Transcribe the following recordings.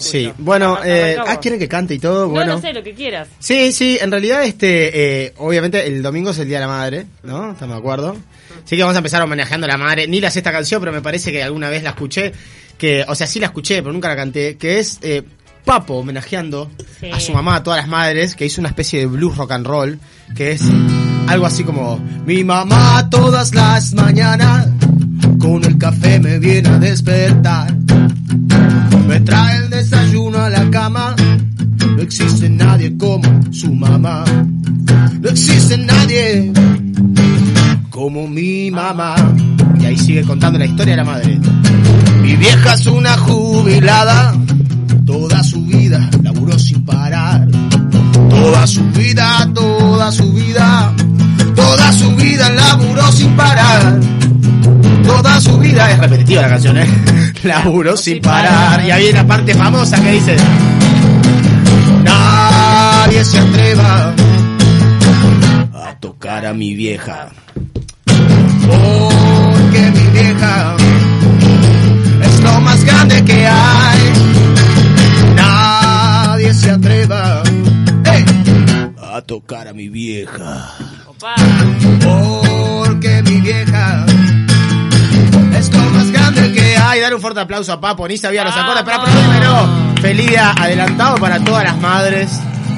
Sí, bueno, eh, ah, quieren que cante y todo, bueno. No, no sé, lo que quieras. Sí, sí, en realidad, este, eh, obviamente el domingo es el Día de la Madre, ¿no? ¿Estamos de acuerdo? Así que vamos a empezar homenajeando a la madre. Ni la sé esta canción, pero me parece que alguna vez la escuché, que, o sea, sí la escuché, pero nunca la canté, que es eh, Papo homenajeando Sí. a su mamá, a todas las madres, que hizo una especie de blues rock and roll, que es algo así como, mi mamá todas las mañanas, con el café me viene a despertar. Me trae el desayuno a la cama. No existe nadie como su mamá. No existe nadie como mi mamá. Y ahí sigue contando la historia de la madre. Mi vieja es una jubilada. Toda su vida laburó sin parar. Toda su vida, toda su vida. Toda su vida laburó sin parar. Toda su vida es repetitiva la canción, ¿eh? Laburó sin parar. Y ahí hay una parte famosa que dice: Nadie se atreva a tocar a mi vieja. Porque mi vieja es lo más grande que hay. Nadie se atreva ey, a tocar a mi vieja. Opa. Fuerte aplauso a Papo, ni sabía los acordes, pero primero, feliz día adelantado para todas las madres.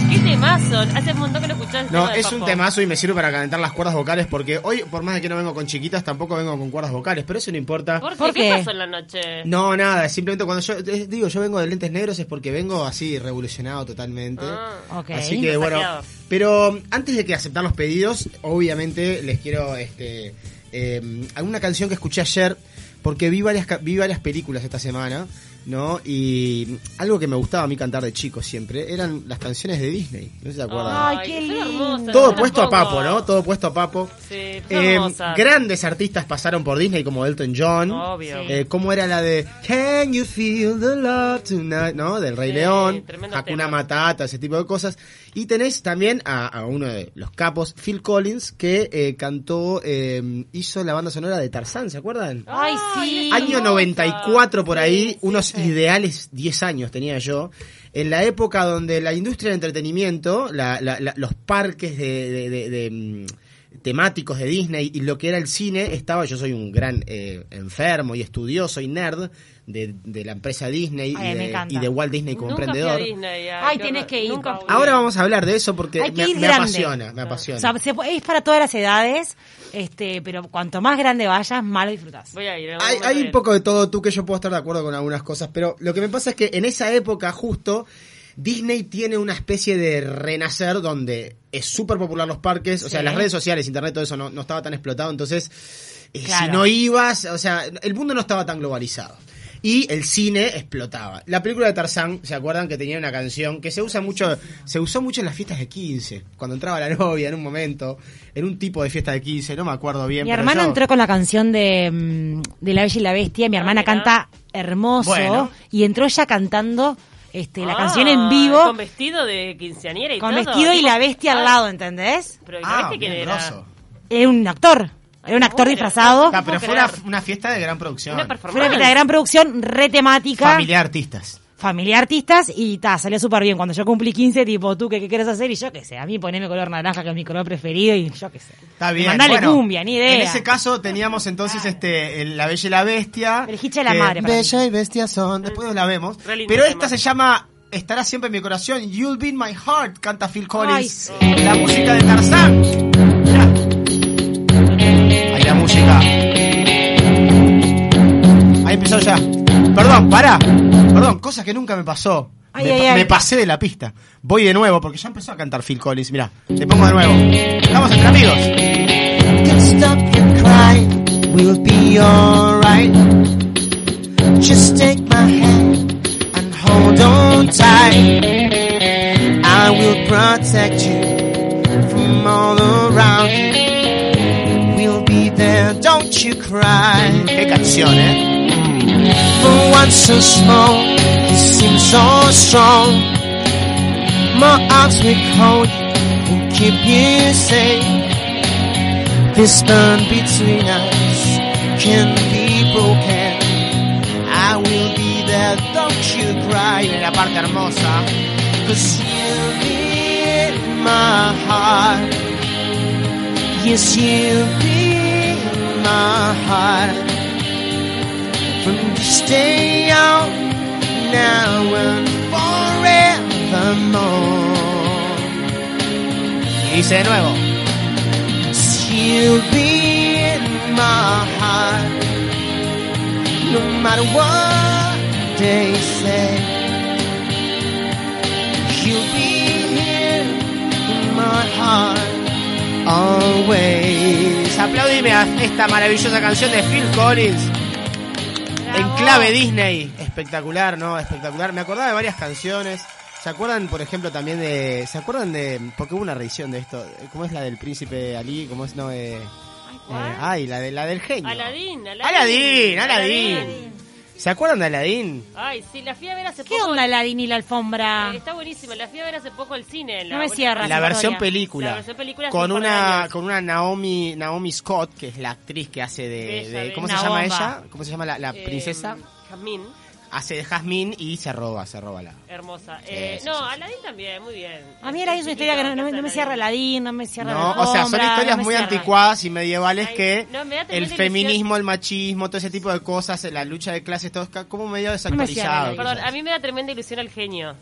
¿Qué temazo? Hace un montón que no escuchás No, es un temazo y me sirve para calentar las cuerdas vocales porque hoy, por más de que no vengo con chiquitas, tampoco vengo con cuerdas vocales, pero eso no importa. ¿Por qué? ¿Por ¿Qué qué? pasó en la noche? No, nada, simplemente cuando yo eh, digo yo vengo de lentes negros es porque vengo así revolucionado totalmente. Ah. Así que bueno, pero antes de que aceptar los pedidos, obviamente les quiero este eh, alguna canción que escuché ayer porque vi varias vi varias películas esta semana, ¿no? Y algo que me gustaba a mí cantar de chico siempre eran las canciones de Disney, no sé si se acuerdan. Ay, qué lindo. Todo puesto a papo, ¿no? Todo puesto a papo. Sí, Eh, grandes artistas pasaron por Disney como Elton John. Obvio. Eh, ¿Cómo era la de Can you feel the love tonight? ¿No? Del Rey Sí, León, tremendo Hakuna tema. Matata, ese tipo de cosas. Y tenés también a, a uno de los capos, Phil Collins, que eh, cantó, eh, hizo la banda sonora de Tarzán, ¿se acuerdan? Ay, sí. Año hermosa. 94 por ahí, Sí, unos ideales 10 años tenía yo, en la época donde la industria del entretenimiento, la- la- la- los parques de, de- de- de, mm, temáticos de Disney y lo que era el cine, estaba, yo soy un gran eh, enfermo y estudioso y nerd de, de la empresa Disney Ay, y, de, encanta. y de Walt Disney como Nunca emprendedor. Disney, Ay, horror. que ir, Nunca. Ahora vamos a hablar de eso porque me, apasiona, me Ah. apasiona. O sea, se puede- es para todas las edades, este, pero cuanto más grande vayas, más lo disfrutas. Voy a ir. en algún Hay, hay un poco de todo, tú que yo puedo estar de acuerdo con algunas cosas, pero lo que me pasa es que en esa época justo Disney tiene una especie de renacer donde es súper popular los parques, o sea, Sí. las redes sociales, internet, todo eso no, no estaba tan explotado, entonces eh, si no ibas, o sea, el mundo no estaba tan globalizado. Y el cine explotaba. La película de Tarzán, ¿se acuerdan que tenía una canción que se usa mucho, se usó mucho en las fiestas de 15, cuando entraba la novia en un momento, en un tipo de fiesta de 15, no me acuerdo bien. Mi pero hermana yo- entró con la canción de, mm, de La Bella y la Bestia. Mi Ah, hermana mira. canta hermoso Bueno. y entró ella cantando este, la Ah, canción en vivo Con vestido de quinceañera y con todo. vestido y la bestia al Ah, lado, ¿entendés? Pero ¿y la Ah, bestia quién bien era? grosso. Era un actor, era un actor disfrazado. Ah, pero fue una, fiesta de gran producción. Una Fue una fiesta de gran producción, re temática. Familia de artistas. familia de artistas y ta, salió súper bien. Cuando yo cumplí 15, tipo, ¿tú qué, qué quieres hacer? Y yo qué sé, a mí poneme color naranja, que es mi color preferido, y yo qué sé. Está bien. Mandale bueno, cumbia, ni idea. En ese caso teníamos entonces este el- La Bella y la Bestia. El de la madre para Bella y Bestia son. Después la vemos. Pero esta se llama Estará siempre en mi corazón. You'll be in my heart, canta Phil Collins. Ay, La música de Tarzán. Pará. Perdón, cosa que nunca me pasó. Ay, me, ay, pa- ay. me pasé de la pista. Voy de nuevo porque ya empezó a cantar Phil Collins. Mirá, te pongo de nuevo. Estamos entre amigos. can stop your crying. We'll be alright. Just take my hand and hold on tight. I will protect you from all around you. We'll be there, don't you cry. Qué canción, ¿eh? For once so small, you seem so strong. My arms will hold you and keep you safe. This bond between us can be broken. I will be there, don't you cry. La parte hermosa. Cause you'll be in my heart. Yes, you'll be in my heart. From day on, now and forevermore. Dice de nuevo. You'll be in my heart. No matter what they say. You'll be here in my heart. Always. Aplaudime a esta maravillosa canción de Phil Collins. En clave Disney. Espectacular, ¿no? Espectacular. Me acordaba de varias canciones. ¿Se acuerdan, por ejemplo, también de... ¿Se acuerdan de... Porque hubo una reedición de esto. ¿Cómo es la del príncipe Ali? ¿Cómo es? No, eh, ¿cuál? eh, ay, la, de, la del genio. Aladín, Aladín. Aladín, Aladín. ¿Se acuerdan de Aladín? Ay, sí, la fui a ver hace ¿Qué poco. onda Aladín y la alfombra? Eh, Está buenísima, la fui a ver hace poco al cine. en No me una- cierra. La versión historia. película. La versión película con una con una Naomi Naomi Scott, que es la actriz que hace de. ¿cómo se llama ella? ¿Cómo se llama la, la Eh, princesa? Jazmín, Hace de Jasmine y se roba, se roba la. hermosa. Eh, sí, no, sí, sí. Aladín también, muy bien. A mí Aladín es una historia que no, no me- no me cierra la Aladín, no me cierra No, la o sea, son historias no me muy cierra. anticuadas y medievales Ay, que no, me da el feminismo, el machismo, todo ese tipo de cosas, la lucha de clases, todo es como medio desactualizado. cierra, Perdón, a mí me da tremenda ilusión el genio.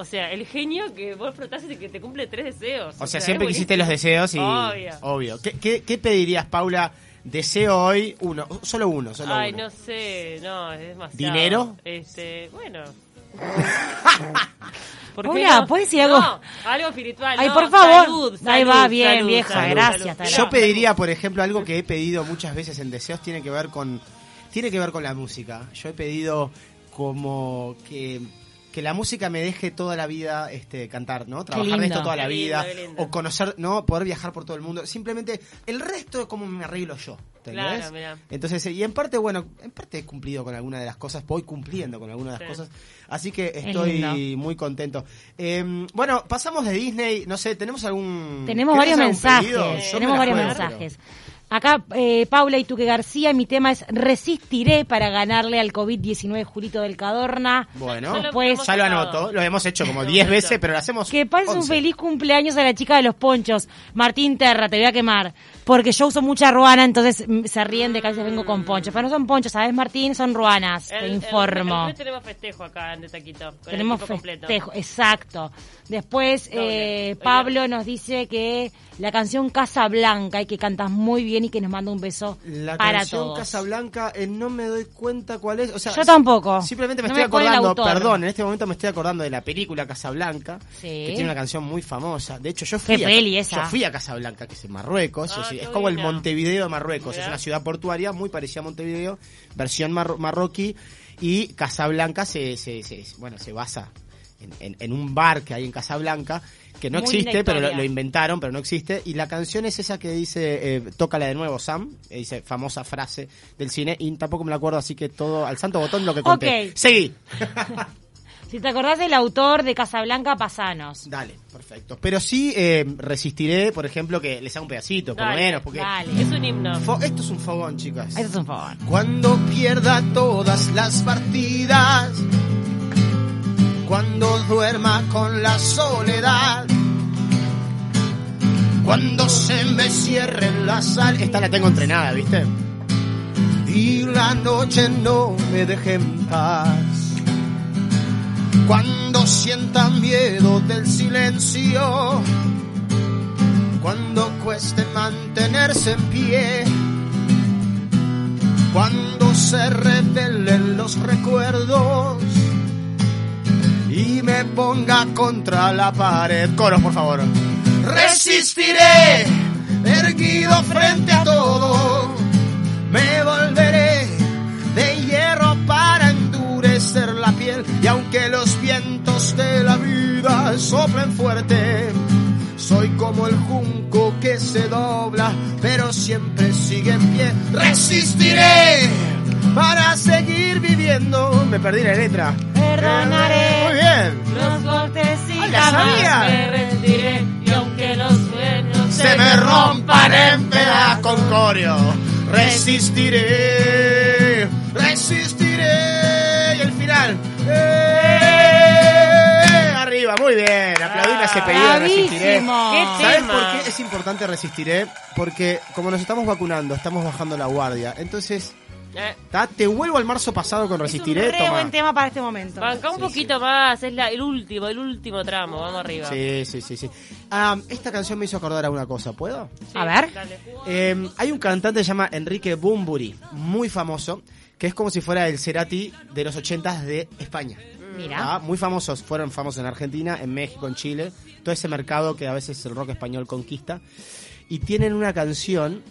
O sea, el genio que vos frotás y que te cumple tres deseos. O sea, siempre quisiste los deseos y Obvio. obvio. ¿Qué, qué, qué pedirías, Paula? Deseo hoy uno, solo uno, solo Ay, uno. no sé, no, es demasiado. ¿Dinero? Este, bueno. ¿Por qué Paula, no? ¿puedes decir algo? No, algo espiritual. Ay, no, por favor. salud, Ahí va, bien, salud, vieja, salud, gracias. Yo pediría, por ejemplo, algo que he pedido muchas veces en deseos tiene que ver con tiene que ver con la música. Yo he pedido como que que la música me deje toda la vida este cantar, ¿no? Trabajar de esto toda la vida lindo. o conocer, no, poder viajar por todo el mundo. Simplemente el resto es como me arreglo yo, ¿entendés? Claro, mirá. Entonces, y en parte, bueno, en parte he cumplido con alguna de las cosas, voy cumpliendo con algunas de las Sí. cosas, así que Es estoy muy contento. Eh, bueno, pasamos de Disney, no sé, ¿tenemos algún Tenemos ¿querés varios algún mensajes. Tenemos varios juego, mensajes. Acá, eh, Paula y Tuque García, mi tema es Resistiré para ganarle al COVID-19 Julito del Cadorna. Bueno, Ya lo Pues, ya lo anoto, lo hemos hecho como Lo 10 hemos veces, pero lo hacemos Que pases un 11. feliz cumpleaños a la chica de los ponchos. Martín Terra, te voy a quemar. Porque yo uso mucha ruana, entonces mm, se ríen de que a veces vengo con ponchos. Pero no son ponchos, ¿sabes, Martín? Son ruanas, El- te el- informo. el tenemos festejo acá en De Taquito. Con Tenemos el equipo completo. festejo, exacto. Después, eh, Pablo nos dice que la canción Casa Blanca y que cantas muy bien y que nos manda un beso La para canción todos. Casablanca, eh, no me doy cuenta cuál es. O sea, Yo tampoco. Simplemente me No estoy me acordando, perdón, en este momento me estoy acordando de la película Casablanca, Sí. que tiene una canción muy famosa. De hecho, yo fui, ¿Qué a, peli esa? yo fui a Casablanca, que es en Marruecos. Ah, es, como el. Montevideo de Marruecos. Es una ciudad portuaria muy parecida a Montevideo, versión marro- marroquí. Y Casablanca se, se, se- bueno, se basa en, en- en un bar que hay en Casablanca, que no Muy existe, pero lo, inventaron, pero no existe. Y la canción es esa que dice, eh, tócala de nuevo, Sam. eh, dice, famosa frase del cine. Y tampoco me la acuerdo, así que todo al santo botón lo que conté. Ok. Seguí. Si te acordás del autor de Casablanca, pasanos. Dale, perfecto. Pero sí eh, resistiré, por ejemplo, que les haga un pedacito, por lo menos. Porque dale. Es un himno. fo- esto es un fogón, chicas. Eso es un favor. Cuando pierda todas las partidas, cuando duerma con la soledad, cuando se me cierren las sal Esta la tengo entrenada, ¿viste? y la noche no me deje en paz. Cuando sienta miedo del silencio, cuando cueste mantenerse en pie, cuando se revelen los recuerdos y me ponga contra la pared. Coros, por favor. Resistiré, erguido frente a todo. Me volveré de hierro para endurecer la piel. Y aunque los vientos de la vida soplen fuerte, soy como el junco que se dobla, pero siempre sigue en pie. Resistiré para seguir viviendo. Me perdí la letra. Perdonaré. Muy bien. Los golpes y Ay, la jamás sabía. me rendiré. Y aunque los sueños Se me rompan en pedazos con. Resistiré, resistiré. Y el final. Eh, Muy bien, aplaudí ese pedido de Resistiré. ¿Qué ¿Sabes tema? por qué es importante Resistiré? Porque como nos estamos vacunando, estamos bajando la guardia. Entonces, Eh, ta, te vuelvo al marzo pasado con Es un Resistiré. re toma. buen tema para este momento. banca un Sí, poquito más, es la, el último, el último tramo, vamos arriba. Sí, sí, sí, sí. Ah, esta canción me hizo acordar a una cosa, ¿puedo? Sí, A ver. dale. Eh, hay un cantante que se llama Enrique Bumburi, muy famoso, que es como si fuera el Cerati de los ochentas de España. Mira. Ah, muy famosos, fueron famosos en Argentina, en México, en Chile, todo ese mercado que a veces el rock español conquista. Y tienen una canción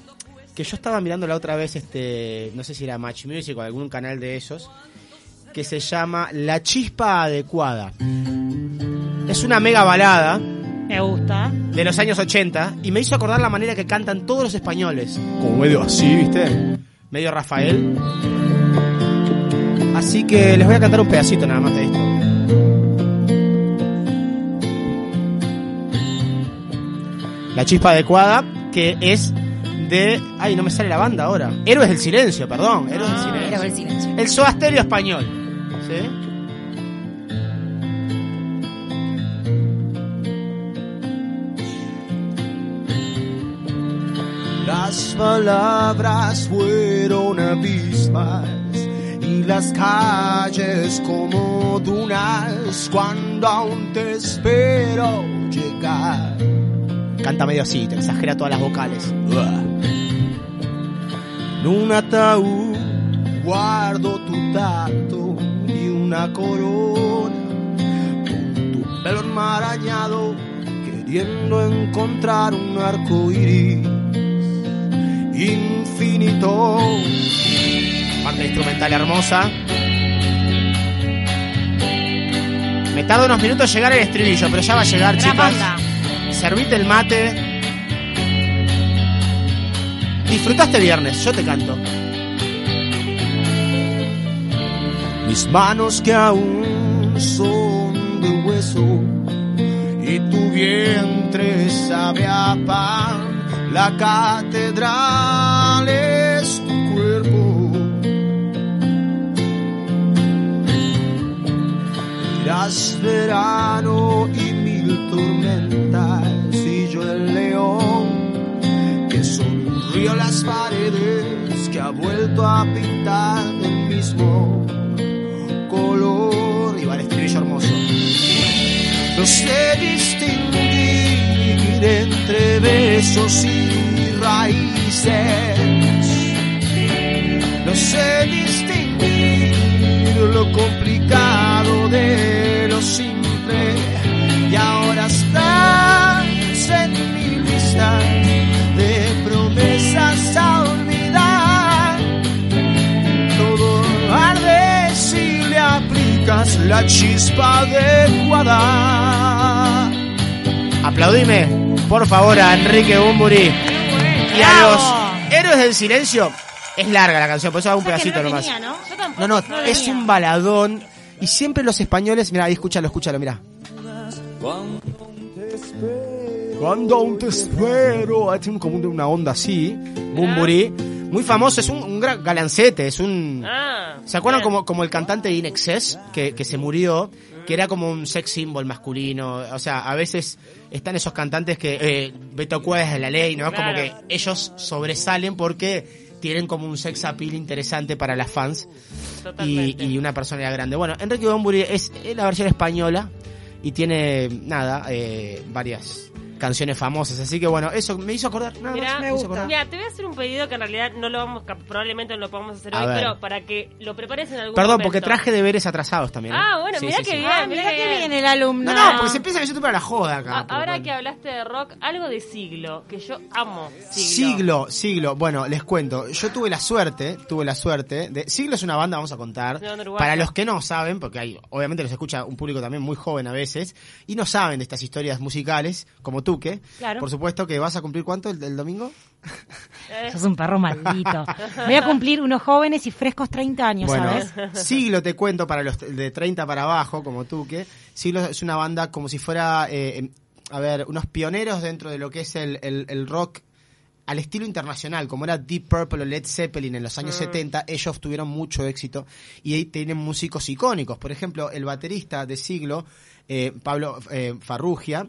que yo estaba mirando la otra vez, este, no sé si era Match Music o algún canal de esos, que se llama La Chispa Adecuada. Es una mega balada Me gusta. de los años 80 y me hizo acordar la manera que cantan todos los españoles. Como medio así, ¿viste? Medio Rafael. Así que les voy a cantar un pedacito nada más de esto. La chispa adecuada, que es de... Ay, no me sale la banda ahora. Héroes del Silencio, perdón. Héroes del Silencio. Era ver silencio. El soasterio español. ¿Sí? Las palabras fueron abismas y las calles como dunas cuando aún te espero llegar. Canta medio así, te exagera todas las vocales. En un ataúd guardo tu tacto y una corona con tu pelo enmarañado queriendo encontrar un arco iris infinito. Parte instrumental hermosa. Me tarda unos minutos llegar el estribillo, pero ya va a llegar, Gran chicas. banda. Servite el mate. Disfrutaste viernes, yo te canto. Mis manos que aún son de hueso y tu vientre sabe a pan. La catedral es tu cuerpo. Irás verano las paredes que ha vuelto a pintar del mismo color. Y va el estribillo hermoso. No sé distinguir entre besos y raíces. No sé distinguir lo promesas a olvidar todo arde si le aplicas la chispa adecuada aplaudime por favor a Enrique Bumburi y a los héroes del silencio es larga la canción por eso hago un O sea que pedacito no nomás ¿no? Yo tampoco. no, no, No es un baladón. Y siempre los españoles, mira, ahí escúchalo, escúchalo, mira. Cuando aún te espero. Ah, Tiene como una onda así. Bumburi. Muy famoso, es un, un gran galancete, es un... Ah, ¿Se acuerdan como, como el cantante In Excess, que, que se murió, que era como un sex symbol masculino? O sea, a veces están esos cantantes que eh, Beto Cuevas de la ley, ¿no? Como que ellos sobresalen porque tienen como un sex appeal interesante para las fans y, y una personalidad grande. Bueno, Enrique Bunbury es, es la versión española y tiene, nada, eh, varias canciones famosas. Así que bueno, eso me hizo acordar. Nada Mirá, más, me hizo acordar. Mira, te voy a hacer un pedido que en realidad no lo vamos, probablemente no lo podamos hacer A hoy, ver. pero para que lo prepares en algún Perdón, momento. porque traje deberes atrasados también. ¿eh? Ah, bueno, Sí, mirá sí, qué sí. bien. Ah, mirá mira qué que bien. el alumno. No, no, porque se empieza que yo estoy para la joda acá. A- ahora bueno. que hablaste de rock, algo de siglo, que yo amo siglo. Siglo, siglo. Bueno, les cuento. Yo tuve la suerte, tuve la suerte de. Siglo es una banda, vamos a contar. Para los que no saben, porque hay, obviamente los escucha un público también muy joven a veces, y no saben de estas historias musicales, como tú que. Claro. Por supuesto que vas a cumplir cuánto el, el domingo. Eh, Sos un perro maldito. Voy a cumplir unos jóvenes y frescos 30 años, Bueno, ¿sabes? Siglo te cuento para los de 30 para abajo, como tú que. Siglo es una banda como si fuera, eh, em, a ver, unos pioneros dentro de lo que es el, el- el rock al estilo internacional, como era Deep Purple o Led Zeppelin en los años 70, ellos tuvieron mucho éxito y ahí tienen músicos icónicos. Por ejemplo, el baterista de Siglo eh, Pablo eh, Farrugia.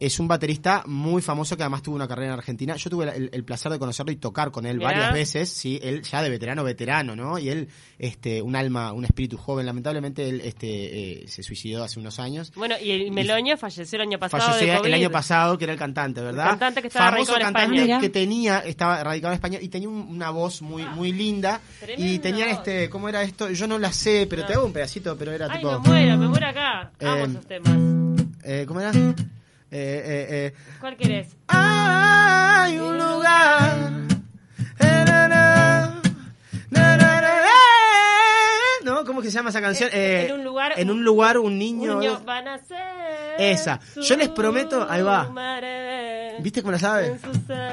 Es un baterista muy famoso que además tuvo una carrera en Argentina. Yo tuve el, el placer de conocerlo y tocar con él Mirá. varias veces, sí, él ya de veterano veterano, ¿no? Y él, este, un alma, un espíritu joven. Lamentablemente él, este, eh, se suicidó hace unos años. Bueno, y el Meloño falleció el año pasado Falleció de el año pasado, que era el cantante, ¿verdad? El cantante que estaba Famoso radicado en cantante España. Que tenía, estaba radicado en España y tenía un- una voz muy, muy linda. Y tenían este, ¿cómo era esto? Yo no la sé, pero te hago un pedacito, pero era Ay, tipo. me muero, me muero acá. Amo Eh, esos temas. eh, ¿Cómo era? Eh, eh, eh. ¿Cuál querés? Hay un lugar. eh, na, na, na, na, na. ¿No? ¿Cómo que se llama esa canción? Eh, Eh, en un lugar- En un lugar, un niño. Un niño va a nacer. Esa. Yo les prometo- ahí va. ¿Viste cómo la sabe? en su ser.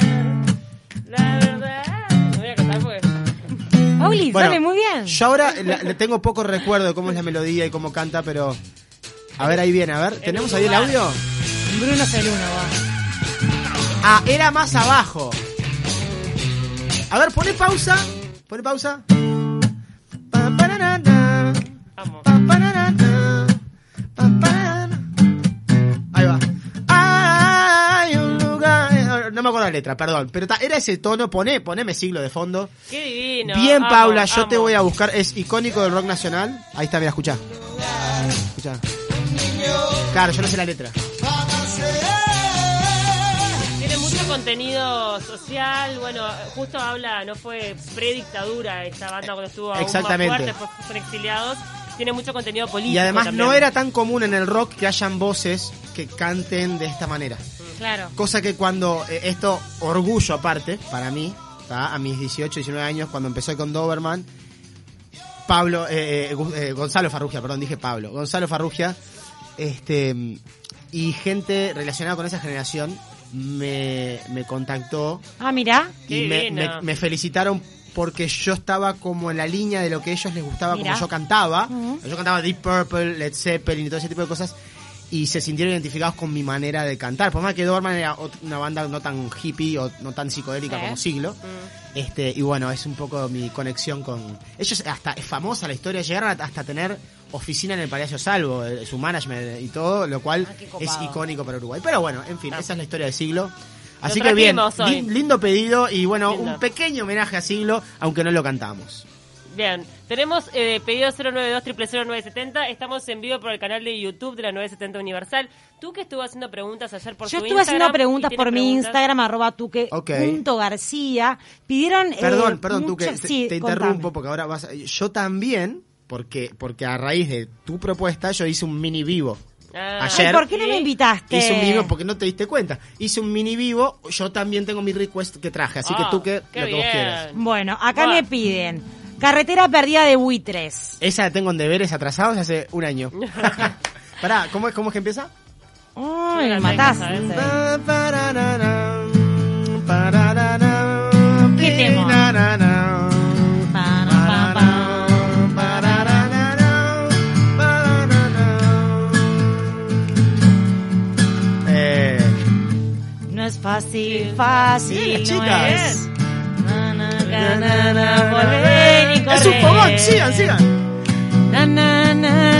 La verdad. No voy a cantar porque. Pauli, Bueno, sabe muy bien. Yo ahora la- le tengo poco recuerdo de cómo es la melodía y cómo canta, pero. A ver, ahí viene, a ver. ¿Tenemos ahí el audio? Bruno es el va. Ah, era más abajo. A ver, pone pausa. Pone pausa. Ahí va. Hay un lugar. No me acuerdo la letra, perdón. Pero ta- era ese tono. Poné, poneme siglo de fondo. Qué divino. Bien, Amo, Paula, yo te voy a buscar. Es icónico del rock nacional. Ahí está, mira, escucha. Escucha. Claro, yo no sé la letra. Contenido social, bueno, justo habla, no fue predictadura esta banda cuando estuvo aún Exactamente. más fuerte, después fueron exiliados, tiene mucho contenido político Y además también. no era tan común en el rock que hayan voces que canten de esta manera. Claro. Cosa que cuando, eh, esto, orgullo aparte, para mí, ¿tá? a mis 18, 19 años, cuando empecé con Doberman, Pablo, eh, eh, eh, Gonzalo Farrugia, perdón, dije Pablo, Gonzalo Farrugia, este, y gente relacionada con esa generación me, me contactó Ah, mira. Y me, divino. me- me felicitaron porque yo estaba como en la línea de lo que a ellos les gustaba Mira. como yo cantaba. Yo cantaba Deep Purple, Led Zeppelin y todo ese tipo de cosas. Y se sintieron identificados con mi manera de cantar. Por más que Dorman era una banda no tan hippie o no tan psicodélica como Siglo. Mm. Este, y bueno, es un poco mi conexión con. Ellos hasta es famosa la historia, llegaron hasta tener oficina en el Palacio Salvo, eh, su management y todo, lo cual Ah, es icónico para Uruguay. Pero bueno, en fin, esa es la historia de Siglo. Así que bien, hoy. lindo pedido y bueno, Lindo. un pequeño homenaje a Siglo, aunque no lo cantamos. Bien, tenemos eh, pedido 092 970 estamos en vivo por el canal de YouTube de la 970 Universal. Tú que estuvo haciendo preguntas ayer por Yo tu estuve haciendo Instagram preguntas por mi preguntas. Instagram, arroba tuque Ok. punto García. Pidieron. eh, Perdón, perdón, tú que muchas- te, sí, te contame. interrumpo porque ahora vas a- Yo también, porque, porque a raíz de tu propuesta yo hice un mini vivo. Ah, Ayer- Ay, ¿Por qué no me invitaste? Hice un mini vivo porque no te diste cuenta. Hice un mini vivo, yo también tengo mi request que traje, así que Ah, tú que qué lo que vos quieras. Bueno, acá me piden. Carretera perdida de buitres. Esa la tengo en deberes atrasados hace un año. Pará, ¿cómo es, ¿cómo es que empieza? Ay, la me matás. tengo, Fácil, fácil, no chicas. es. Na, na, na, na, na, volver y es un fogón, sigan, sigan.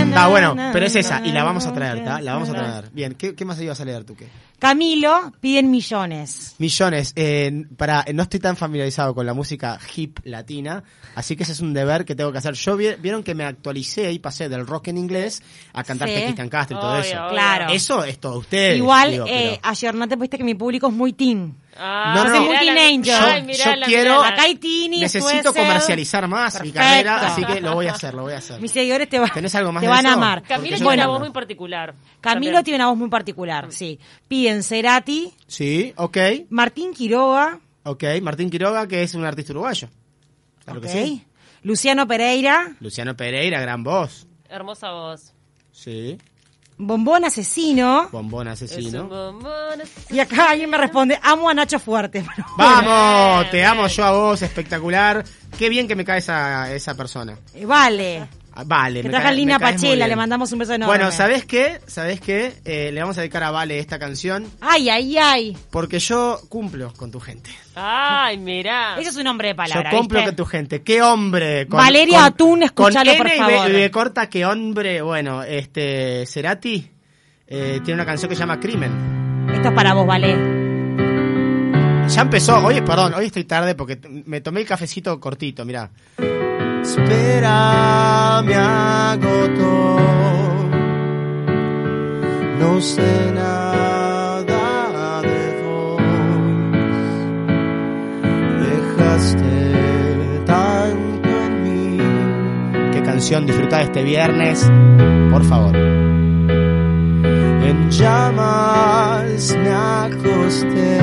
Está na, bueno, pero es esa, y la vamos a traer, ¿tá? La vamos a traer. Bien, ¿qué, qué más ibas a leer tú qué? Camilo piden millones. Millones. Eh, para, no estoy tan familiarizado con la música hip latina, así que ese es un deber que tengo que hacer. Yo vi- vieron que me actualicé y pasé del rock en inglés a cantar Sí. Cristian Castro y todo Obvio, eso. obvio. Claro. Eso es todo ustedes. Igual, digo, eh, pero- ayer no te viste que mi público es muy teen. Ah, No, no, muy mirala, teenager. ay, yo, mirala, yo quiero, mirala. Acá hay teenies, necesito comercializar más mi carrera, así que lo voy a hacer, lo voy a hacer. Mis seguidores te, va- ¿Tenés algo más te de van a amar. Camilo tiene una voz muy particular. Camilo También. tiene una voz muy particular, sí. Piden Cerati, Sí, ok, Martín Quiroga, ok. Martín Quiroga, que es un artista uruguayo. Claro que ok, sí. Luciano Pereira, Luciano Pereira, gran voz. Hermosa voz. Sí. Bombón Asesino. Bombón asesino. bombón. Y acá alguien me responde, amo a Nacho Fuerte. Vamos, Bien, te bien. amo yo a vos, espectacular. Qué bien que me cae esa, esa persona. Eh, Vale. Vale, Que traje Lina Pachela, le mandamos un beso enorme. Bueno, ¿sabés qué? ¿Sabés qué? Eh, le vamos a dedicar a Vale esta canción Ay, ay, ay. porque yo cumplo con tu gente. Ay, mirá. Eso es un nombre de palabra, yo cumplo ¿viste? con tu gente. ¡Qué hombre! Con- Valeria con- Atún, escúchalo, con por N y B- favor. y B corta, qué hombre. Bueno, este, Cerati, eh, tiene una canción que se llama Crimen. Esto es para vos, vale. Ya empezó, hoy, perdón, hoy estoy tarde porque me tomé el cafecito cortito, mira. Espera, me agotó. No sé nada de vos. Dejaste tanto en mí. Qué canción disfrutar este viernes, por favor. En llamas me acosté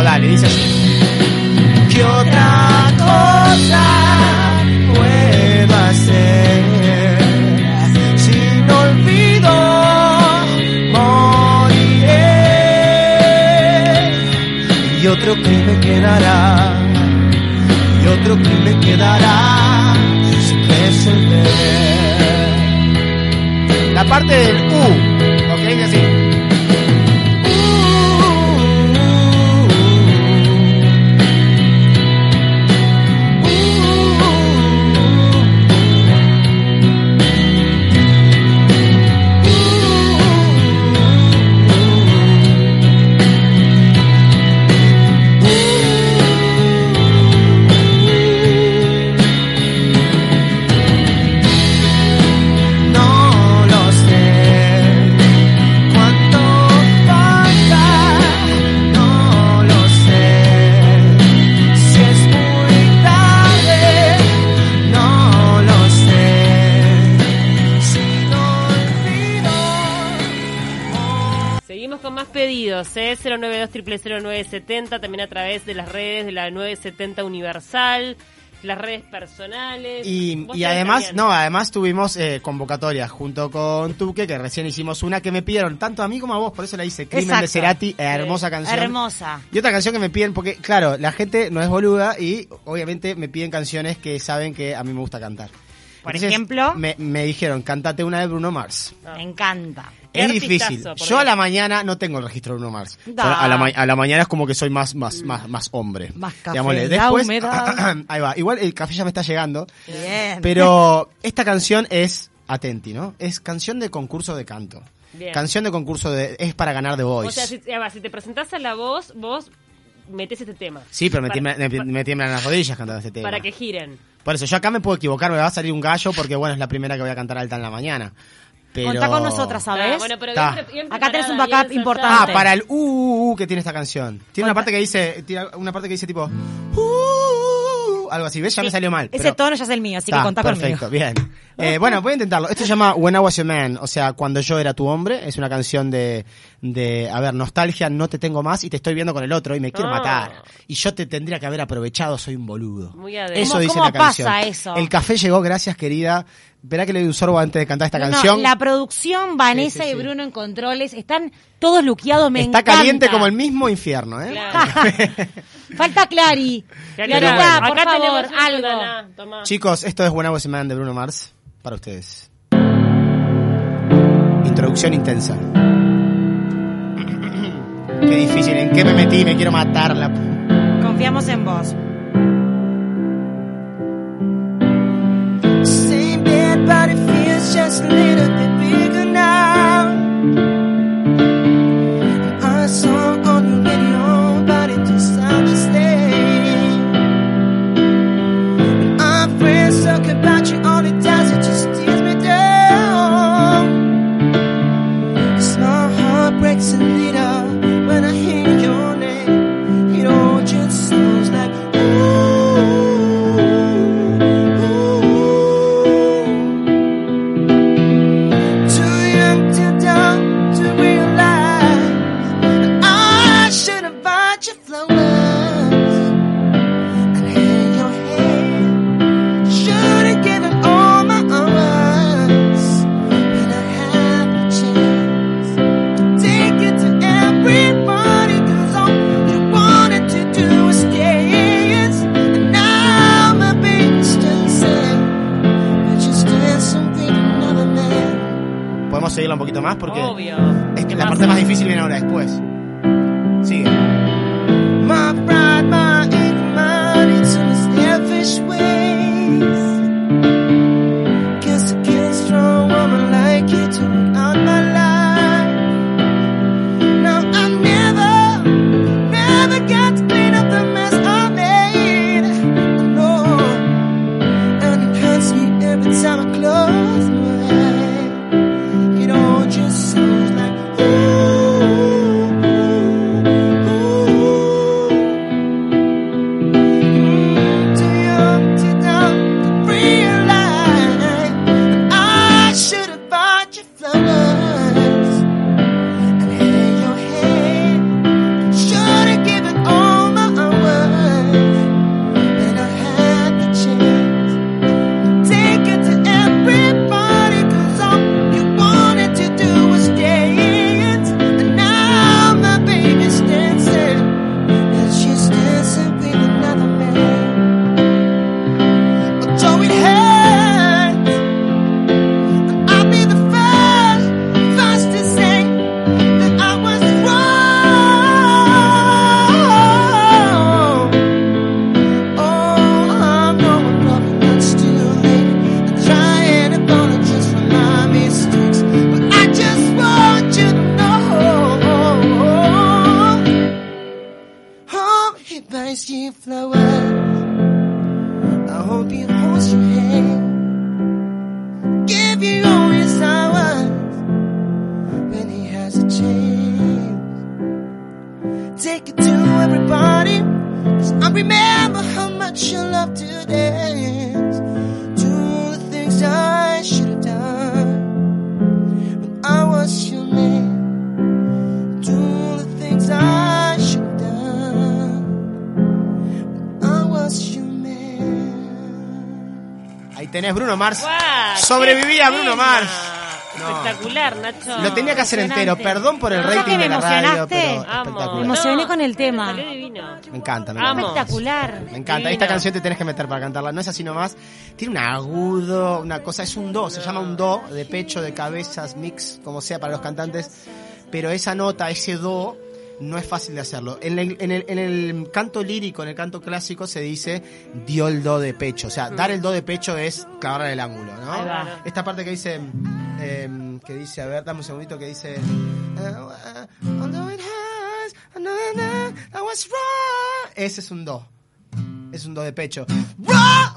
que conmigo, dale, dice así. ¿Qué otra cosa puedo hacer? Sin olvido moriré y otro crimen quedará y otro crimen quedará sin resolver. La parte del U, ok, que así. ¿Eh? 092 0970 también a través de las redes de la 970 Universal, las redes personales. Y, además, también. no, además tuvimos eh, convocatorias junto con Tuque, que recién hicimos una que me pidieron tanto a mí como a vos, por eso la hice, Crimen de. Cerati, eh, hermosa canción. Hermosa. Y otra canción que me piden, porque claro, la gente no es boluda y obviamente me piden canciones que saben que a mí me gusta cantar. Por Entonces, ejemplo, Me, me dijeron, cantate una de Bruno Mars. me encanta. Qué Es difícil. Yo a la mañana no tengo el registro de Bruno Mars. A la, a la mañana es como que soy más, más, más, más hombre. Más café, Digámosle. Después, ahí va. Igual el café ya me está llegando. Bien. Pero esta canción es, atenti, ¿no? Es canción de concurso de canto. Bien. Canción de concurso de, es para ganar de Voice. O sea, si, va, si te presentás a la voz, vos metés este tema. Sí, pero me, Para- tiemblan, me- me tiemblan las rodillas cantando este tema. Para que giren. Por eso, yo acá me puedo equivocar, me va a salir un gallo porque, bueno, es la primera que voy a cantar alta en la mañana. Pero... Contá con nosotras, Ah, ¿sabes? bueno, pero bien Acá tenés un backup importante. Ah, para el uh, uh, uh que tiene esta canción. Tiene una parte que dice, una parte que dice tipo, uh, uh, uh, algo así, ¿ves? Ya me salió mal. Ese pero- tono ya es el mío, así que contá perfecto, conmigo. bien. Eh, bueno, voy a intentarlo. Esto se llama When I Was Your Man, o sea, cuando yo era tu hombre. Es una canción de, de, a ver, nostalgia, no te tengo más y te estoy viendo con el otro y me quiero Ah. matar. Y yo te tendría que haber aprovechado, soy un boludo. Muy. Eso ¿Cómo- dice cómo la canción. pasa eso? El café llegó, gracias querida. Verá que le doy un sorbo antes de cantar esta No, no, canción. la producción, Vanessa Sí, sí, y. Bruno en controles, están todos luqueados, me Está encanta. caliente como el mismo infierno, ¿eh? Claro. Falta Clary. Clarita, por acá favor, algo. Chicos, esto es When I Was a Man de Bruno Mars para ustedes. Introducción intensa. Qué difícil, ¿en qué me metí? Me quiero matar la... Confiamos en vos. Seguirla un poquito más porque Obvio. es que ¿Qué la parte más difícil viene ahora después. ¡Guau! Sobrevivía ¡Qué Bruno! Mars. No. Espectacular, Nacho. Lo tenía que hacer entero. Perdón por el No, rating de la radio, emocionaste. pero Amo. espectacular. Me emocioné con el tema. Me encanta, me Amo. encanta. Espectacular. Me encanta, Divino. esta canción te tenés que meter para cantarla, no es así nomás. Tiene un agudo, una cosa, es un do, se llama un do, de pecho, de cabezas, mix, como sea para los cantantes. Pero esa nota, ese do, no es fácil de hacerlo. En el, en el, en el canto lírico, en el canto clásico, se dice dio el do de pecho. O sea, dar el do de pecho es clavar el ángulo, ¿no? Esta parte que dice, em, que dice, a ver, dame un segundito, que dice... wrong. Ese es un do. Es un do de pecho.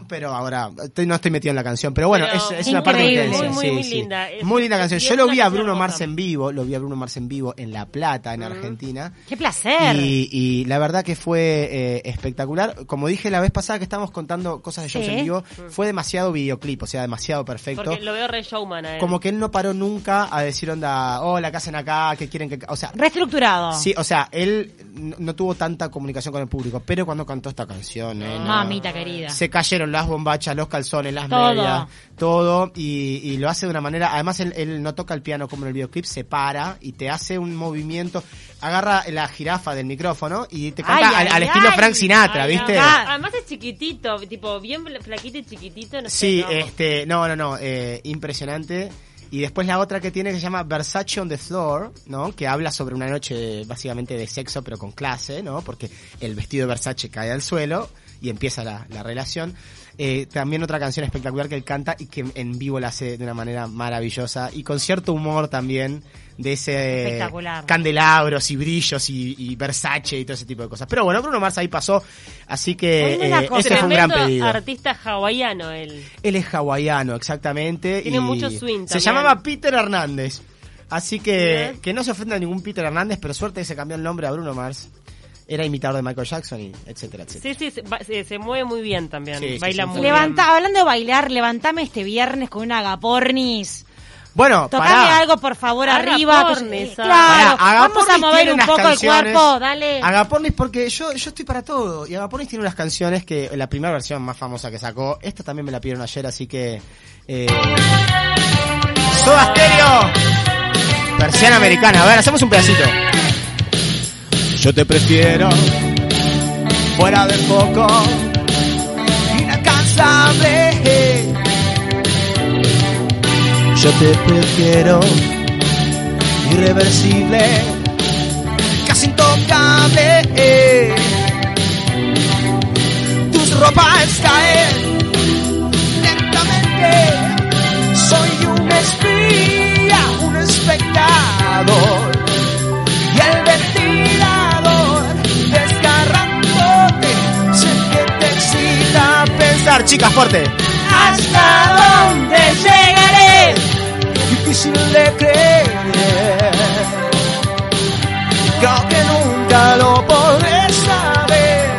Pero ahora estoy- no estoy metido en la canción. Pero bueno, Pero es, es una parte intensa. Muy, muy, sí, muy sí. linda. Es- Muy linda canción. Yo lo vi a Bruno. Mars en vivo. Lo vi a Bruno Mars en vivo en La Plata, en Argentina. Qué placer. Y, y la verdad que fue eh, espectacular. Como dije la vez pasada que estábamos contando cosas de shows en vivo, fue demasiado videoclip, o sea, demasiado perfecto. Porque lo veo re showman a él. Como que él no paró nunca a decir onda, hola, ¿qué hacen acá? ¿Qué quieren que...? O sea, Reestructurado. sí, o sea, él no, no tuvo tanta comunicación con el público, pero cuando cantó esta canción, eh, no. Mamita querida. se cayeron las bombachas, los calzones, las Todo. medias, todo, y, y lo hace de una manera, además él, él no toca el piano como en el videoclip, se para y te hace un movimiento, agarra la jirafa del micrófono y te canta Ay, al, ay, al estilo ay. Frank Sinatra, ¿viste? Además es chiquitito, tipo bien flaquito y chiquitito, no sé. Sí, no. este, no, no, no, eh, impresionante. Y después la otra que tiene que se llama Versace on the Floor, ¿no? Que habla sobre una noche básicamente de sexo pero con clase, ¿no? Porque el vestido de Versace cae al suelo y empieza la, la relación. Eh, también otra canción espectacular que él canta y que en vivo la hace de una manera maravillosa y con cierto humor también de ese candelabros y brillos y, y Versace y todo ese tipo de cosas. Pero bueno, Bruno Mars ahí pasó, así que eh, ese fue un gran pedido. artista hawaiano él. Él es hawaiano, exactamente. Tiene y mucho swing Se llamaba Peter Hernández. Así que que no se ofenda a ningún Peter Hernández, pero suerte que se cambió el nombre a Bruno Mars. Era imitador de Michael Jackson y etcétera, etcétera. Sí, sí, se, va- se- se mueve muy bien también. Sí, sí, Baila sí. muy Levanta, hablando de bailar, levantame este viernes con una agapornis. Bueno, Tocame pará. algo, por favor, Agapornis, arriba. que- ah. claro, Pará, vamos a Agapornis mover un poco el cuerpo, dale. Agapornis porque yo, yo estoy para todo. Y Agapornis tiene unas canciones que la primera versión más famosa que sacó, esta también me la pidieron ayer, así que... Eh, Soda Stereo. Versión americana. A ver, hacemos un pedacito. Yo te prefiero fuera de foco, inalcanzable. Yo te prefiero irreversible, casi intocable. Tus ropas caen lentamente. Soy un espía, un espectador. Pensar, chicas, fuerte. ¿Hasta dónde llegaré? Difícil de creer. Creo que nunca lo podré saber.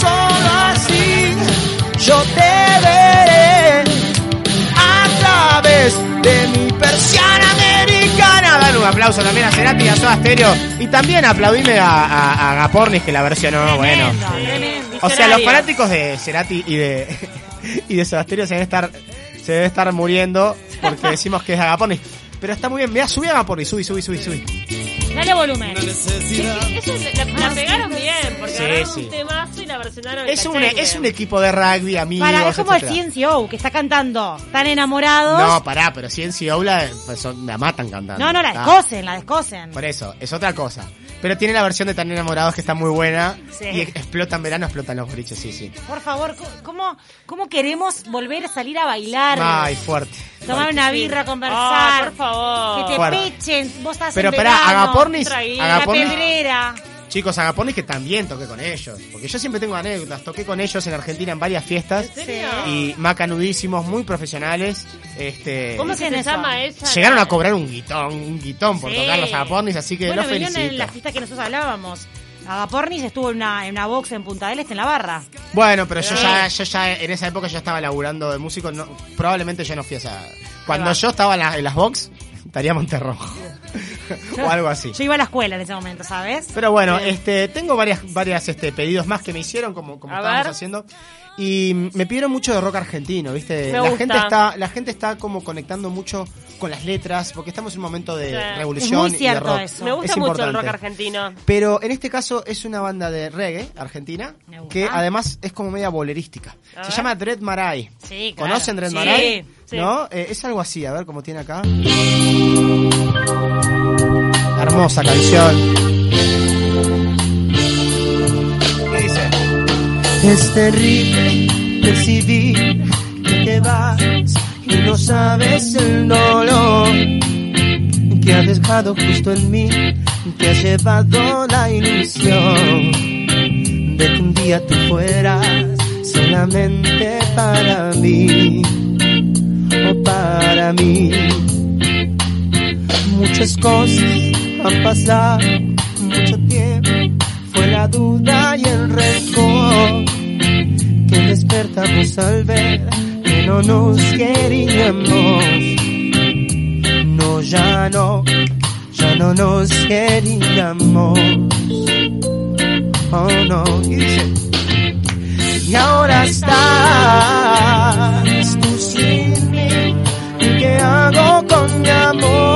Solo así yo te veré a través de mi persiana americana. Dale un aplauso también a Cerati y a Soda Stereo. Y también aplaudime a, a, a Agapornis que la versionó, bueno. Tremendo, tremendo. O sea, los fanáticos de Cerati y de, y de Stereo se deben estar, se deben estar muriendo porque decimos que es Agapornis. Pero está muy bien. Mira, subí a Agapornis, subí, subí, subí, subí. Dale volumen. Eso la, la pegaron bien, porque Sí, agarraron sí. un temazo y la versionaron. Es un, es un equipo de rugby, amigos, Para, es como el etcétera. CNCO que está cantando. Están enamorados. No, pará, pero CNCO la, pues la matan cantando. no, no, la Ah, descosen, la descosen. Por eso, es otra cosa. Pero tiene la versión de Tan Enamorados que está muy buena. Sí. Y explotan verano, explotan los boliches, sí, sí. Por favor, ¿cómo- ¿cómo, ¿cómo queremos volver a salir a bailar? Ay, fuerte. Tomar una birra, Ay, conversar. por favor. que te Fuerte. pechen. Vos estás Pero en pará, verano, Agapornis, traí, La pedrera. Chicos, Agapornis que también toqué con ellos. Porque yo siempre tengo anécdotas. Toqué con ellos en Argentina en varias fiestas. ¿En serio? Y macanudísimos, muy profesionales. Este, ¿Cómo se eso. llama ella? Llegaron a cobrar un guitón, un guitón por Sí. tocar los Agapornis, así que Bueno, los felicito. en la fiesta que nosotros hablábamos. Agapornis estuvo en una, en una box en Punta del Este, en la barra. Bueno, pero yo Sí. ya, yo ya en esa época yo estaba laburando de músico, no, probablemente yo no fui a esa... Cuando yo estaba en, la- en las box, estaría Monterrojo. o algo así. Yo iba a la escuela en ese momento, ¿sabes? Pero bueno, este, tengo varias, varias este, pedidos más que me hicieron, como, como A estábamos ver. haciendo. Y me pidieron mucho de rock argentino, ¿viste? Me la gusta. gente está, la gente está como conectando mucho con las letras, porque estamos en un momento de Sí. revolución Es muy y de rock. eso. Me gusta Es mucho el rock argentino. Pero en este caso es una banda de reggae argentina que además es como media bolerística. A Se ver. llama Dread Marai. Sí, claro. ¿Conocen Dread Sí. Marai? Sí. ¿No? Eh, es algo así, a ver cómo tiene acá. Hermosa canción. ¿Qué dice? Es terrible percibir que te vas y no sabes el dolor que has dejado justo en mí, que has llevado la ilusión de que un día tú fueras solamente para mí o para mí. Muchas cosas han pasado, mucho tiempo, fue la duda y el rencor que despertamos al ver que no nos queríamos. No, ya no, ya no nos queríamos. Oh no, y ahora estás tú sin mí. ¿Y qué hago con mi amor?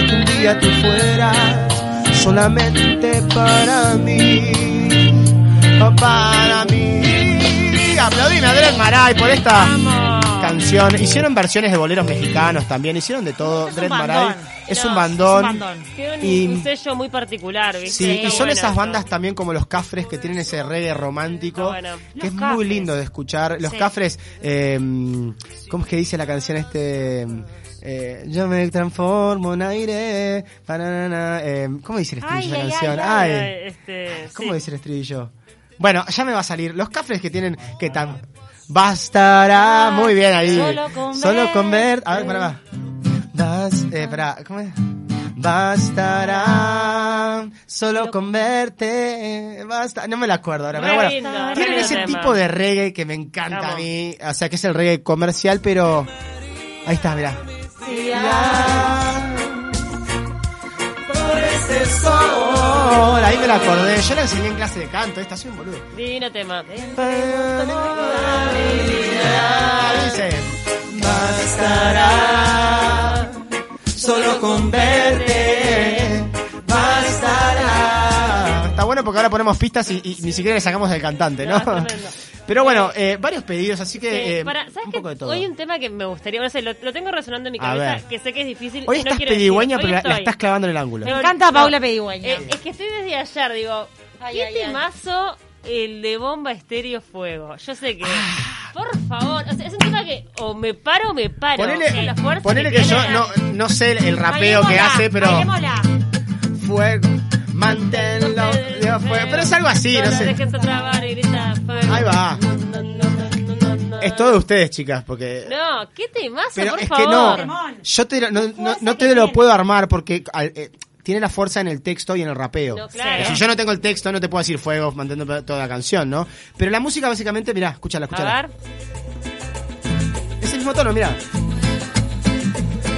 de que un día tú fueras solamente para mí, para mí. Aplaudime a Dread Marai por esta canción. Hicieron versiones de boleros mexicanos también, hicieron de todo. Es Dread. Marai es No, un bandón. Es un bandón. Tiene un, Y- un sello muy particular, ¿viste? Sí, y son bueno esas bandas también como los Cafres que tienen ese reggae romántico, bueno. que Los es muy lindo de escuchar. Los Sí. Cafres, eh, ¿cómo es que dice la canción este? Eh, yo me transformo en aire. pananana, eh, ¿Cómo dice el estribillo Ay, de la ay, canción? ay, Ay, este, ¿Cómo sí. dice el estribillo? Bueno, ya me va a salir. Los Cafres que tienen que tan bastará muy bien ahí. Solo con Solo con ver. verte. A ver, para va. Bas, eh, ¿cómo es? Bastará solo con verte. Basta, no me la acuerdo ahora, pero bueno. lindo, Tienen ese tema. tipo de reggae que me encanta a mí. O sea, que es el reggae comercial, pero. Ahí está, mirá. Este sol. Ahí me la acordé. Yo la enseñé en clase de canto. Esta soy un boludo. Divino tema. Dice. Bastará solo con verte. Bastará. Bueno porque ahora ponemos pistas y, y ni siquiera le sacamos del cantante, ¿no? No. Pero bueno, eh, varios pedidos, así que Sí, eh, para- ¿sabes un qué? poco de todo. Hoy un tema que me gustaría, no sé, lo, lo tengo resonando en mi cabeza, que sé que es difícil. Hoy no estás quiero pedigüeña, decir. pero Hoy la, estás clavando en el ángulo. Me encanta Paula Pedigüeña. Eh, es que estoy desde ayer, digo, Ay, ¿qué ay, ay. temazo el de Bomba Estéreo Fuego? Yo sé que, Ah. por favor, o sea, es un tema que o me paro o me paro. Ponele, ponele que, yo tiene. no, no sé el, el rapeo que hace, pero fuego, manténlo, Dios, fuego. Pero es algo así, no sé. Ahí va. Es todo de ustedes, chicas, porque... No, qué temazo, pero por es favor. que no, yo te, lo- no, no, te lo tiene. puedo armar porque al- eh, tiene la fuerza en el texto y en el rapeo. No, claro. Si yo no tengo el texto, no te puedo decir fuego manteniendo toda la canción, ¿no? Pero la música básicamente, mirá, escúchala, A escúchala. ver. Es el mismo tono, mira.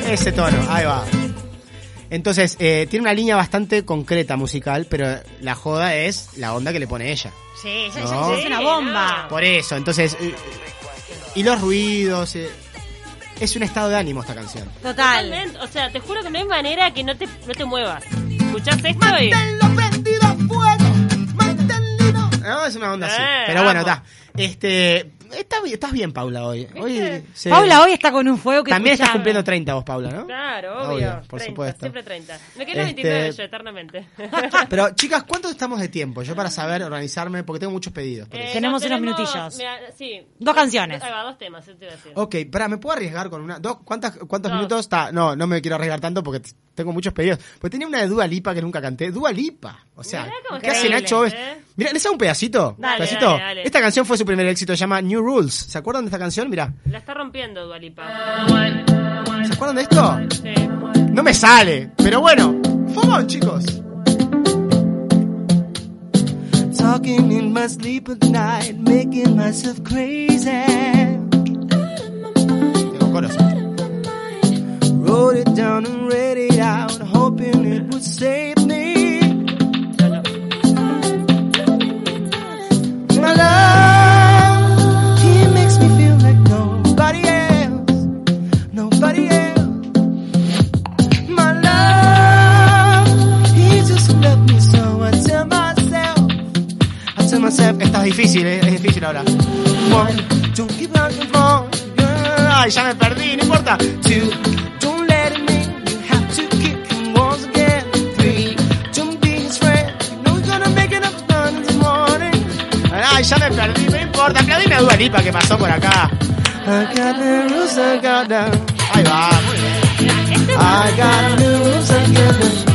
Ese tono, ahí va. Entonces, eh, tiene una línea bastante concreta musical, pero la joda es la onda que le pone ella. Sí, ella, No. ella es una bomba. Por eso, entonces... eh, y los ruidos... eh, es un estado de ánimo esta canción. Total. Totalmente. O sea, te juro que no hay manera que no te, no te muevas. ¿Escuchás esto y...? prendido a fuego, manténlo. No, es una onda así. Eh, Pero bueno, está. Este, está, bien- estás bien, Paula, hoy. Hoy sí. Paula hoy está con un fuego que También estás cumpliendo 30 vos, Paula, ¿no? Claro, obvio. Obvio, por 30, supuesto. Siempre 30. Me quedo Este- 29 yo, eternamente. Pero, chicas, ¿cuánto estamos de tiempo? Yo para saber organizarme, porque tengo muchos pedidos. por Eh, eso. Tenemos no, unos minutillos. mira, sí. Dos canciones. Ahí va, dos temas, te iba a decir. Ok, para, ¿me puedo arriesgar con una? Dos, ¿cuántas, ¿Cuántos Dos. minutos? está no, no me quiero arriesgar tanto porque tengo muchos pedidos. Porque tenía una de Dua Lipa que nunca canté. Dua Lipa. O sea, Mirá ¿qué hace Nacho? ¿eh? Mira, ¿les hago un pedacito? Dale, pedacito. dale, dale. Esta canción fue su primer éxito, se llama New Rules. ¿Se acuerdan de esta canción? Mira. La está rompiendo Dualipa. ¿Se acuerdan de esto? Sí. No me sale, pero bueno. Fogón, chicos. Talking in my sleep at night, making myself crazy. Tengo coros. Wrote it down and read it out, hoping it would save I tell myself, Esta es difícil, ¿eh? es difícil ahora. one, don't keep on phone. Ay, ya me perdí, no importa. Two, don't let him in. You have to kick him once again. Three, don't be his friend. You know he's gonna make it up done in the morning. Ay, ya me perdí, no importa. Aplaudime a Dua Lipa que pasó por acá. I got the rules, I got them. Ahí va, muy bien. Este es I got the rules, I got them.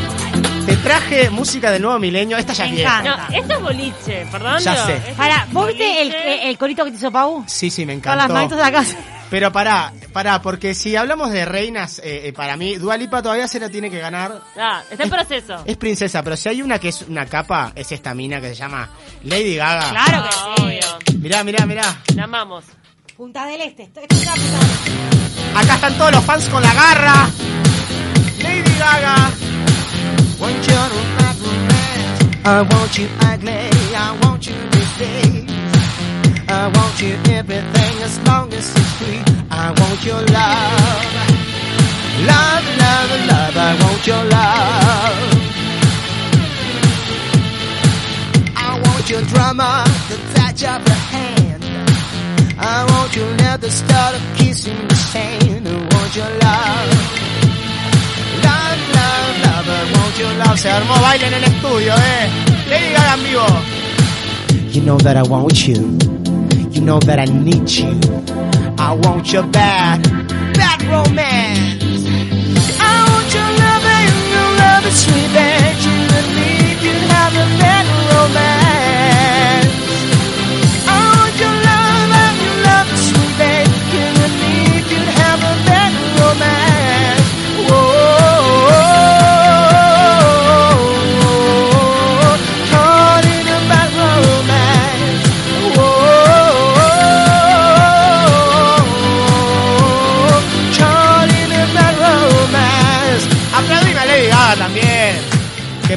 Te traje música del nuevo milenio. Esta ya es vieja. encanta. No, esto es boliche, perdón. Ya sé. Esto Para, ¿vos viste el, boliche. el corito que te hizo Pau? Sí, sí, me Con encantó. las manitos de la casa. Pero pará, pará, porque si hablamos de reinas, eh, eh, para mí, Dua Lipa todavía se la tiene que ganar. Ah, está en proceso. Es princesa, pero si hay una que es una capa, es esta mina que se llama Lady Gaga. Claro que Ah, sí. obvio. Mirá, mirá, mirá. La amamos. Punta del Este. Esto, esto Acá están todos los fans con la garra. Lady Gaga. Want you to romance. I want you ugly. I want you stay. I want you everything as long as it's free. I want your love. Love, love, love. I want your love. I want your drama, the touch of your hand. I want your love, the start of kissing the sand. I want your. Love, Se armó baile en el estudio, eh. Lady Gaga en vivo. You know that I want you. You know that I need you. I want your bad, bad romance. I want your love and your love is sweet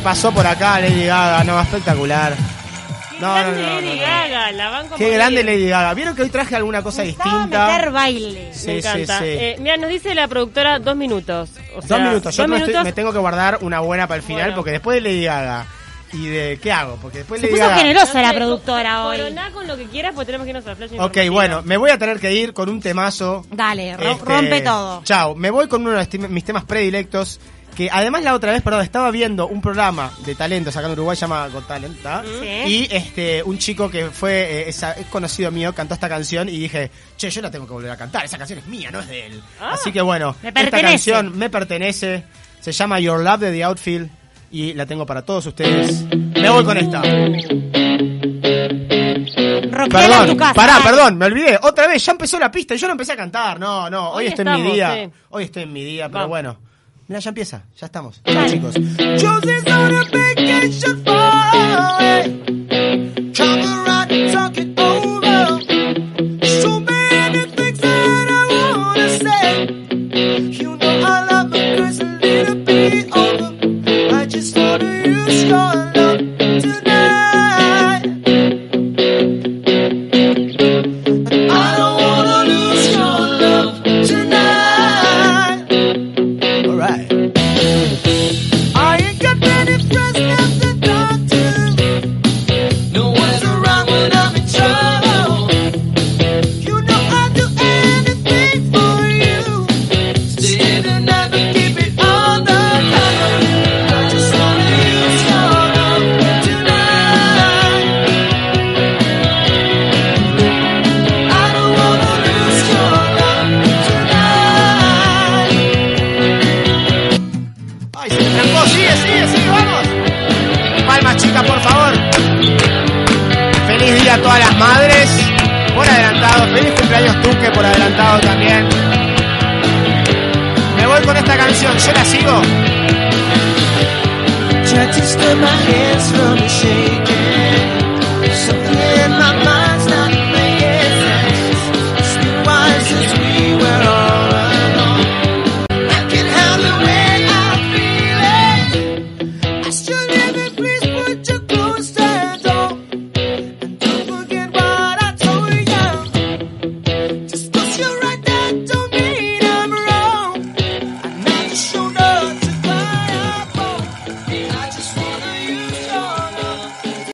pasó por acá Lady Gaga, no, espectacular. Qué No, grande no, no, Lady no, no. Gaga, la banco Qué morir. grande Lady Gaga. ¿Vieron que hoy traje alguna cosa distinta? meter baile. Sí, Me encanta. sí, sí. Eh, mira, nos dice la productora dos minutos. O sea, Dos minutos. Yo dos me, estoy- minutos. me tengo que guardar una buena para el final Bueno. porque después de Lady Gaga y de ¿qué hago? Porque después Se Lady puso generosa No la productora hoy. Coroná con lo que quieras, pues tenemos que irnos a la flash Ok, bueno, me voy a tener que ir con un temazo. Dale, Este, rompe todo. Chao, me voy con uno de mis temas predilectos. Que además la otra vez, perdón, estaba viendo un programa de talentos acá en Uruguay, se llama Got Talent, ¿tá? Sí. Y este, un chico que fue, eh, esa- es conocido mío, cantó esta canción y dije, che, yo la tengo que volver a cantar, esa canción es mía, no es de él. Ah. Así que bueno, esta canción me pertenece, se llama Your Love de The Outfield y la tengo para todos ustedes. Me voy con esta. En Perdón, tu casa. pará, perdón, me olvidé. Otra vez, ya empezó la pista y yo no empecé a cantar. No, no, hoy, Hoy estoy en mi día. sí. Hoy estoy en mi día, pero Vamos. bueno. Mira, ya empieza, ya estamos. Chao, chicos. Josie's on a vacation far away. Travel around, talk it over. So many things that I wanna say. You know I love a little bit